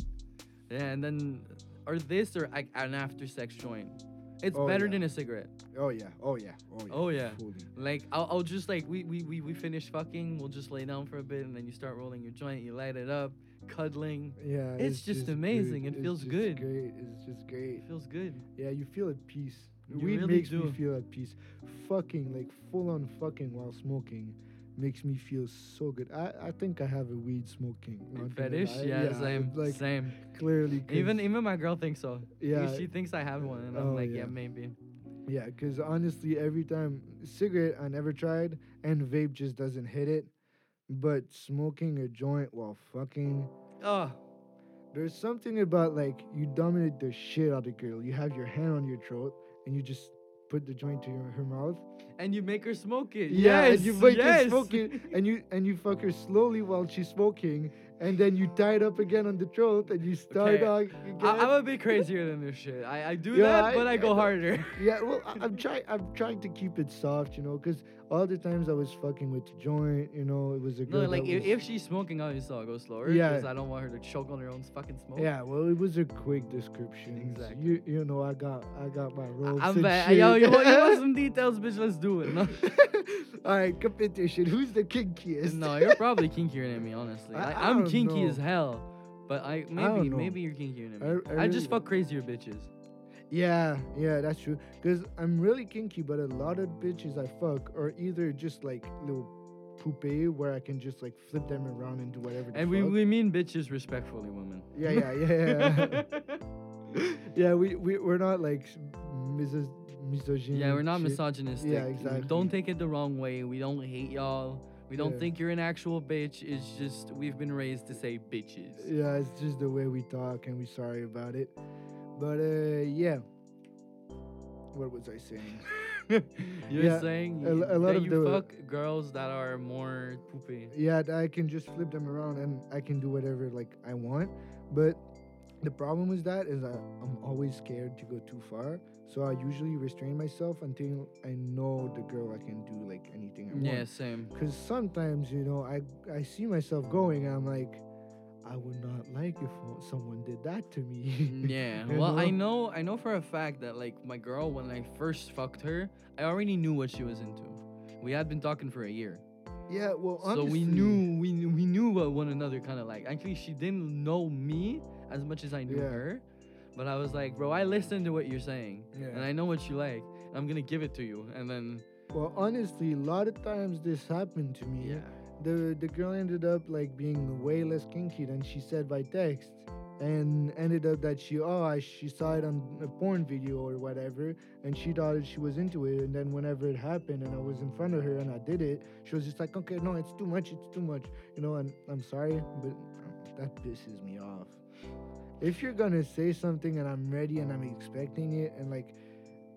Yeah, and then, or this or like an after sex joint. It's Oh, better yeah. than a cigarette. Oh yeah. Oh yeah. Oh yeah. Oh, yeah. Fully. Like I'll, I'll just like we, we we we finish fucking. We'll just lay down for a bit, and then you start rolling your joint. You light it up, cuddling. Yeah. It's just amazing. It It's feels just good. Great. It's just great. It feels good. Yeah, you feel at peace. You Weed really makes me feel at peace. Fucking like full on fucking while smoking makes me feel so good. I, I think I have a weed smoking Fetish? lie. Yeah, same. Like same. Clearly, Even even my girl thinks so. yeah, She thinks I have one, and I'm Oh, like, yeah, yeah. maybe. yeah. Because honestly, every time cigarette I never tried, and vape just doesn't hit it. But smoking a joint while fucking, Oh, there's something about like you dominate the shit out of the girl. You have your hand on your throat, and you just put the joint to your, her mouth. and you make her smoke it. Yeah, yes, and you make yes. her smoke it, and you and you fuck her slowly while she's smoking, and then you tie it up again on the throat, and you start Okay. I, I'm a bit crazier than this shit. I, I do Yeah, that, I- but I, I go know. harder. yeah, well, I, I'm trying. I'm trying to keep it soft, you know, because all the times I was fucking with the joint, you know, it was a girl. No, like if, was, if she's smoking, obviously I'll go slower. Yeah. because I don't want her to choke on her own fucking smoke. Yeah, well, it was a quick description. Exactly. You you know, I got I got my ropes. I'm and bad. shit. Yo, you want, you want some details, bitch? Let's do it. No, all right, competition. Who's the kinkiest? no, you're probably kinkier than me, honestly. I- Like, I I'm kinky know. as hell, but I maybe don't maybe you're kinkier than I- me. I I, just fuck crazier bitches. Yeah, yeah, that's true. Cause I'm really kinky, but a lot of bitches I fuck are either just like little poupée where I can just like flip them around and do whatever. And we, fuck. we mean bitches respectfully, women. yeah, yeah, yeah, yeah. yeah, we we we're not like miso- misogyny. yeah, we're not shit. misogynistic. Yeah, exactly. Don't take it the wrong way. We don't hate y'all. We don't Yeah. think you're an actual bitch. It's just we've been raised to say bitches. Yeah, it's just the way we talk, and we're sorry about it. But uh, yeah. What was I saying? You're Yeah, saying a a lot that of you the- fuck girls that are more poopy. yeah, I can just flip them around and I can do whatever like I want. But the problem with that is I, I'm always scared to go too far. So I usually restrain myself until I know the girl I can do like anything I want. Yeah, same. Because sometimes, you know, I I see myself going and I'm like, I would not like if someone did that to me. Mm, yeah. You Well, I know? know I know for a fact that like my girl when I first fucked her, I already knew what she was into. We had been talking for a year. yeah, well, So we knew we knew, we knew what one another kind of like. Actually, she didn't know me as much as I knew Yeah. her. But I was like, bro, I listened to what you're saying, Yeah. and I know what you like. I'm gonna give it to you, and then Well, honestly, a lot of times this happened to me. yeah, The the girl ended up like being way less kinky than she said by text, and ended up that she oh I, she saw it on a porn video or whatever, and she thought she was into it. And then whenever it happened and I was in front of her and I did it, she was just like, okay, no, it's too much, it's too much, you know. And I'm sorry, but that pisses me off. If you're gonna say something and I'm ready and I'm expecting it and like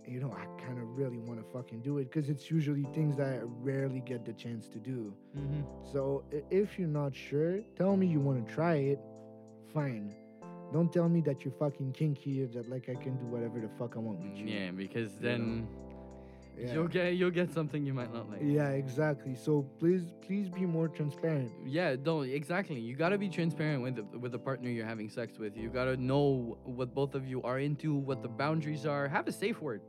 you know, I kind of really want to fucking do it because it's usually things that I rarely get the chance to do. mm-hmm. So if you're not sure, tell me you want to try it. Fine. Don't tell me that you're fucking kinky or that like I can do whatever the fuck I want with you. yeah, because you then Yeah. you'll get you'll get something you might not like. Yeah, exactly. So please, please be more transparent. Yeah, don't exactly. You gotta be transparent with the, with the partner you're having sex with. You gotta know what both of you are into, what the boundaries are. Have a safe word.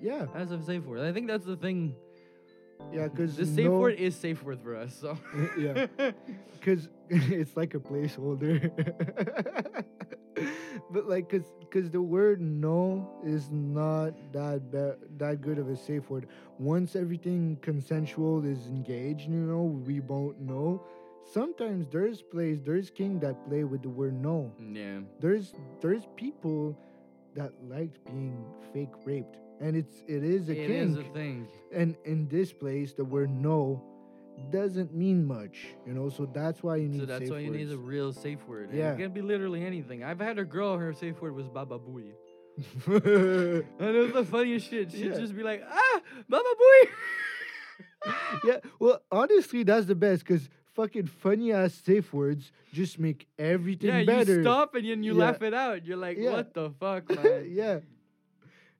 Yeah, Have a safe word. I think that's the thing. Yeah, because the safe word is safe word for us. So Yeah. because it's like a placeholder. but like, cause, cause the word no is not that ba- that good of a safe word. Once everything consensual is engaged, you know, we won't know. Sometimes there's plays, there's king that play with the word no. Yeah. There's there's people that liked being fake raped, and it's it is a It kink. is a thing. and in this place, the word no doesn't mean much, you know. So that's why you need. So that's why you need a real safe word. And Yeah. It can be literally anything. I've had a girl, her safe word was Baba Booey. And it was the funniest shit. She'd Yeah. just be like, ah, Baba Booey. Yeah. Well, honestly, that's the best because fucking funny ass safe words just make everything yeah, better. you stop and then you Yeah. laugh it out. You're like, Yeah. what the fuck, man? yeah.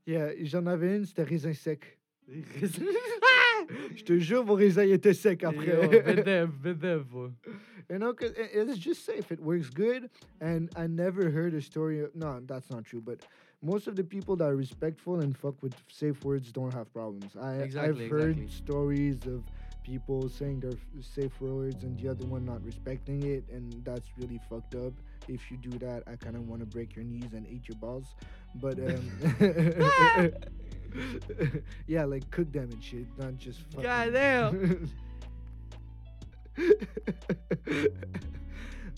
Yeah, euh, j'en avais une, c'était raisin sec. Je te jure, mon raisin il était sec Yo, après. Bedev, Bedev. you know, cause eh, eh, it- it's just safe. It works good, and I never heard a story. Of, no, that's not true. But most of the people that are respectful and fuck with safe words don't have problems. I Exactly, I've heard exactly. stories of people saying their safe words and the other one not respecting it, and that's really fucked up. If you do that, I kind of want to break your knees and eat your balls. But um, yeah, like cook them and shit, not just fucking. Goddamn.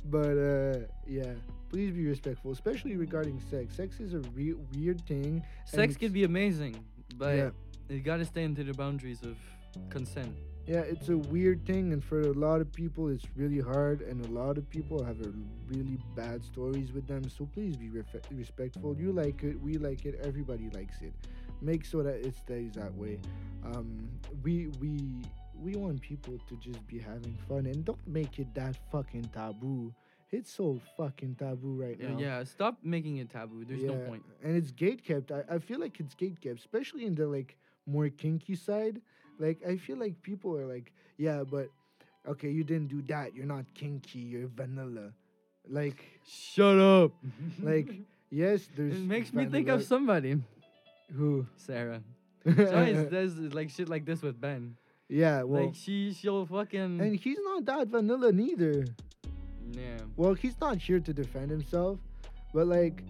but uh, yeah, please be respectful, especially regarding sex. Sex is a re- weird thing. Sex it's- can be amazing, but Yeah. you gotta stay into the boundaries of consent. Yeah, it's a weird thing, and for a lot of people, it's really hard, and a lot of people have a really bad stories with them. So please be refe- respectful. You like it, we like it, everybody likes it. Make sure that it stays that way. Um, we we we want people to just be having fun, and don't make it that fucking taboo. It's so fucking taboo right Yeah, now. yeah, stop making it taboo. There's no point. And it's gate kept. I, I feel like it's gate kept, especially in the like more kinky side. Like I feel like people are like, yeah, but okay, you didn't do that. You're not kinky. You're vanilla. Like, Shut up. like yes, there's. it makes me think of somebody. who. Sarah. She always does like shit like this with Ben. yeah, well, like she, she'll fucking. and he's not that vanilla neither. yeah. Well, he's not here to defend himself, but like,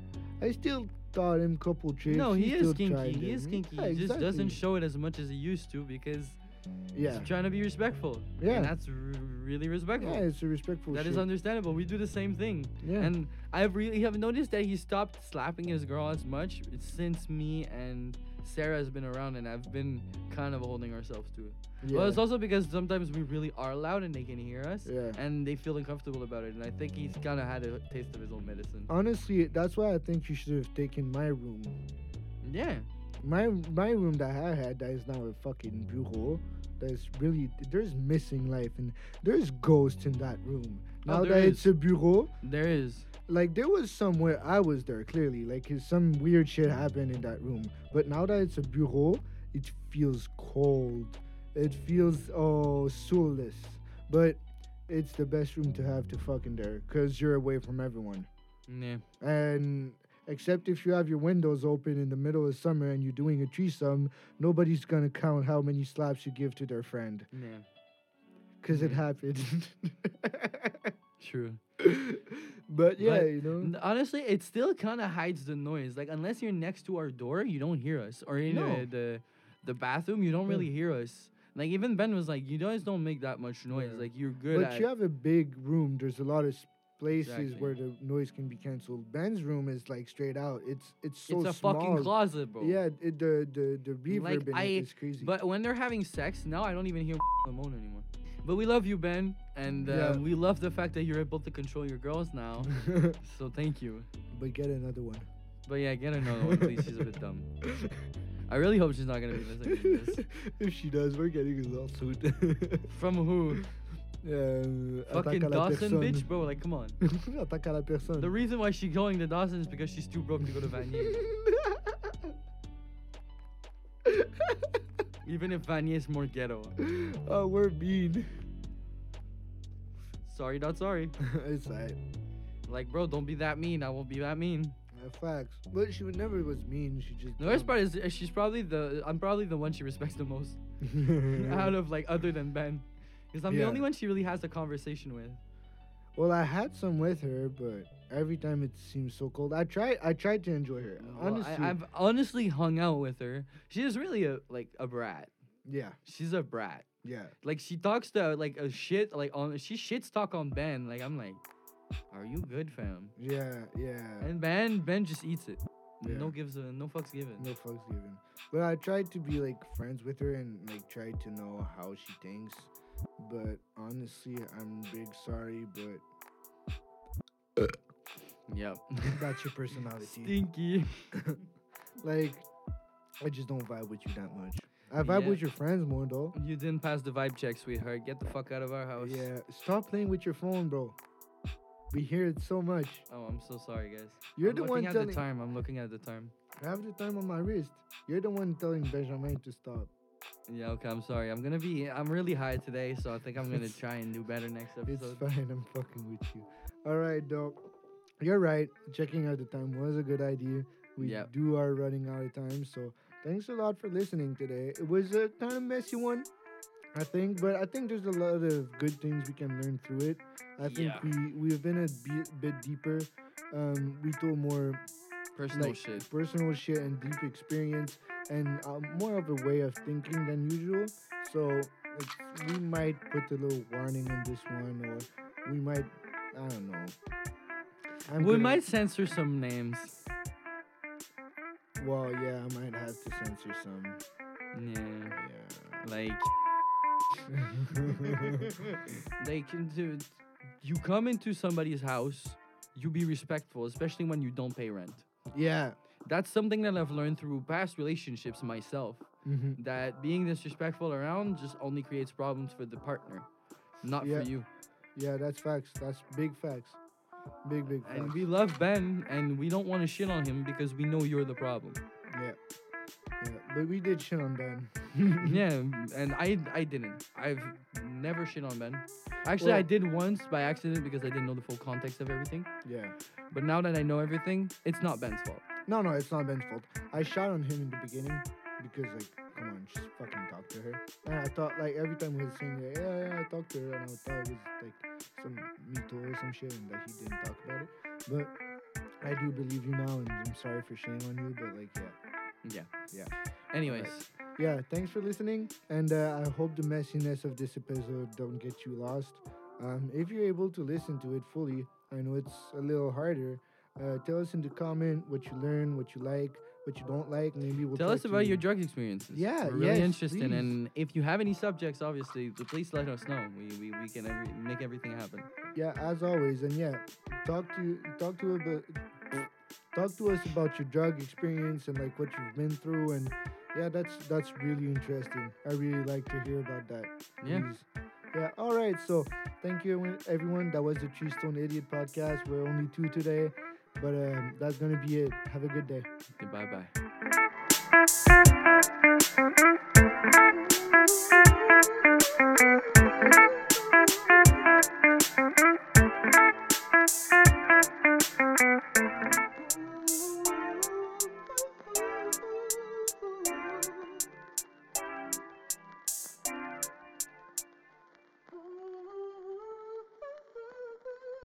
I still thought him couple trips. No, he, is still kinky. He is kinky. Yeah, he just doesn't show it as much as he used to because Yeah, he's trying to be respectful. Yeah. And that's r- really respectful. yeah, it's a respectful. That is shit. understandable. We do the same thing. Yeah. And I really have noticed that he stopped slapping his girl as much since me and Sarah has been around and I've been kind of holding ourselves to it. Yeah. Well, it's also because sometimes we really are loud and they can hear us Yeah. and they feel uncomfortable about it. And I think he's kind of had a taste of his own medicine. Honestly, that's why I think you should have taken my room. Yeah. My my room that I had that is now a fucking bureau. There's really there's missing life and there's ghosts in that room. Oh, Now there that is. it's a bureau, There is. like there was somewhere I was there clearly, like some weird shit happened in that room. But now that it's a bureau, it feels cold. It feels all soulless. But it's the best room to have to fucking there, cause you're away from everyone. Yeah. And except if you have your windows open in the middle of summer and you're doing a threesome, nobody's gonna count how many slaps you give to their friend, Yeah. cause it Mhm. happened. True. but yeah, But you know. Honestly, it still kind of hides the noise. Like unless you're next to our door, you don't hear us. Or in No. the, the the bathroom, you don't really hear us. Like even Ben was like, "You guys don't make that much noise. Yeah. Like you're good But at." you have a big room. There's a lot of places Exactly. where the noise can be canceled. Ben's room is like straight out. It's it's so it's a small. fucking closet, bro. Yeah, it, the the the reverb Like, in I- it is crazy. But when they're having sex, now I don't even hear moan anymore. But we love you, Ben, and uh, Yeah. we love the fact that you're able to control your girls now. so thank you. but get another one. But yeah, get another one, please. She's a bit dumb. I really hope she's not gonna be listening to this. if she does, we're getting a lawsuit. From who? Euh, Fucking attaque à la Dawson, bitch, bro. Like, come on. attaque à la personne. The reason why she's going to Dawson is because she's too broke to go to Vanier. Even if Vanier is more ghetto. oh, we're mean. Sorry, not sorry. it's alright. Like, bro, don't be that mean. I won't be that mean. Uh, facts. But she would never was mean. She just. The worst part is uh, she's probably the I'm probably the one she respects the most out of like other than Ben, because I'm the Yeah. only one she really has a conversation with. Well, I had some with her, but every time it seems so cold. I tried. I tried to enjoy her. Well, Honestly, I, I've honestly hung out with her. She is really a like a brat. yeah, She's a brat. yeah. Like she talks to like a shit like on she shits talk on Ben. Like I'm like, are you good, fam? Yeah, yeah. And Ben Ben just eats it. Yeah. No gives a no fucks given. No fucks given. But I tried to be like friends with her and like tried to know how she thinks. But honestly, I'm big sorry, but Yep. that's your personality. Stinky. like, I just don't vibe with you that much. I vibe Yeah. with your friends more though. You didn't pass the vibe check, sweetheart. Get the fuck out of our house. Yeah, stop playing with your phone, bro. We hear it so much. Oh, I'm so sorry, guys. You're I'm the looking one at telling. the time. I'm looking at the time. I have the time on my wrist. You're the one telling Benjamin to stop. Yeah, okay. I'm sorry. I'm gonna be. I'm really high today, so I think I'm gonna try and do better next episode. It's fine. I'm fucking with you. All right, dog. You're right. Checking out the time was a good idea. We Yep. do are running out of time, so thanks a lot for listening today. It was a kind of messy one, I think, but I think there's a lot of good things we can learn through it. I think Yeah. we we've been a bit, bit deeper. Um, we told more Personal like shit. personal shit and deep experience and uh, more of a way of thinking than usual. So it's, we might put a little warning on this one, or we might, I don't know. I'm we gonna- might censor some names. Well, yeah, I might have to censor some. Yeah. Yeah. Like. they can do. You come into somebody's house, you be respectful, especially when you don't pay rent. yeah. That's something that I've learned through past relationships myself. hmm That being disrespectful around just only creates problems for the partner, not Yeah. for you. Yeah, that's facts. That's big facts. Big, big facts. And we love Ben, and we don't want to shit on him because we know you're the problem. yeah. Yeah, but we did shit on Ben. yeah, and I I didn't. I've never shit on Ben. Actually, I did once by accident because I didn't know the full context of everything. Yeah. But now that I know everything, it's not Ben's fault. No, no, it's not Ben's fault. I shot on him in the beginning because, like, come on, just fucking talk to her. And I thought, like, every time he was saying, yeah, yeah, yeah, I talked to her, and I thought it was, like, some me too or some shit, and that he didn't talk about it. But I do believe you now, and I'm sorry for shame on you, but, like, yeah. Yeah. Yeah. Anyways, Yeah, thanks for listening, and uh, I hope the messiness of this episode don't get you lost. Um, if you're able to listen to it fully, I know it's a little harder. Uh, tell us in the comment what you learn, what you like, what you don't like. Maybe we'll tell us about to- your drug experiences. Yeah, We're really yes, interested. please. And if you have any subjects, obviously, th- please let us know. We, we, we can every, make everything happen. Yeah, as always, and yeah, talk to talk to about talk to us about your drug experience and like what you've been through, and yeah, that's that's really interesting. I really like to hear about that. Yeah. Please. Yeah. All right. So thank you, everyone-. That was the Tree Stone Idiot podcast. We're only two today, but um, that's gonna be it. Have a good day. Bye bye.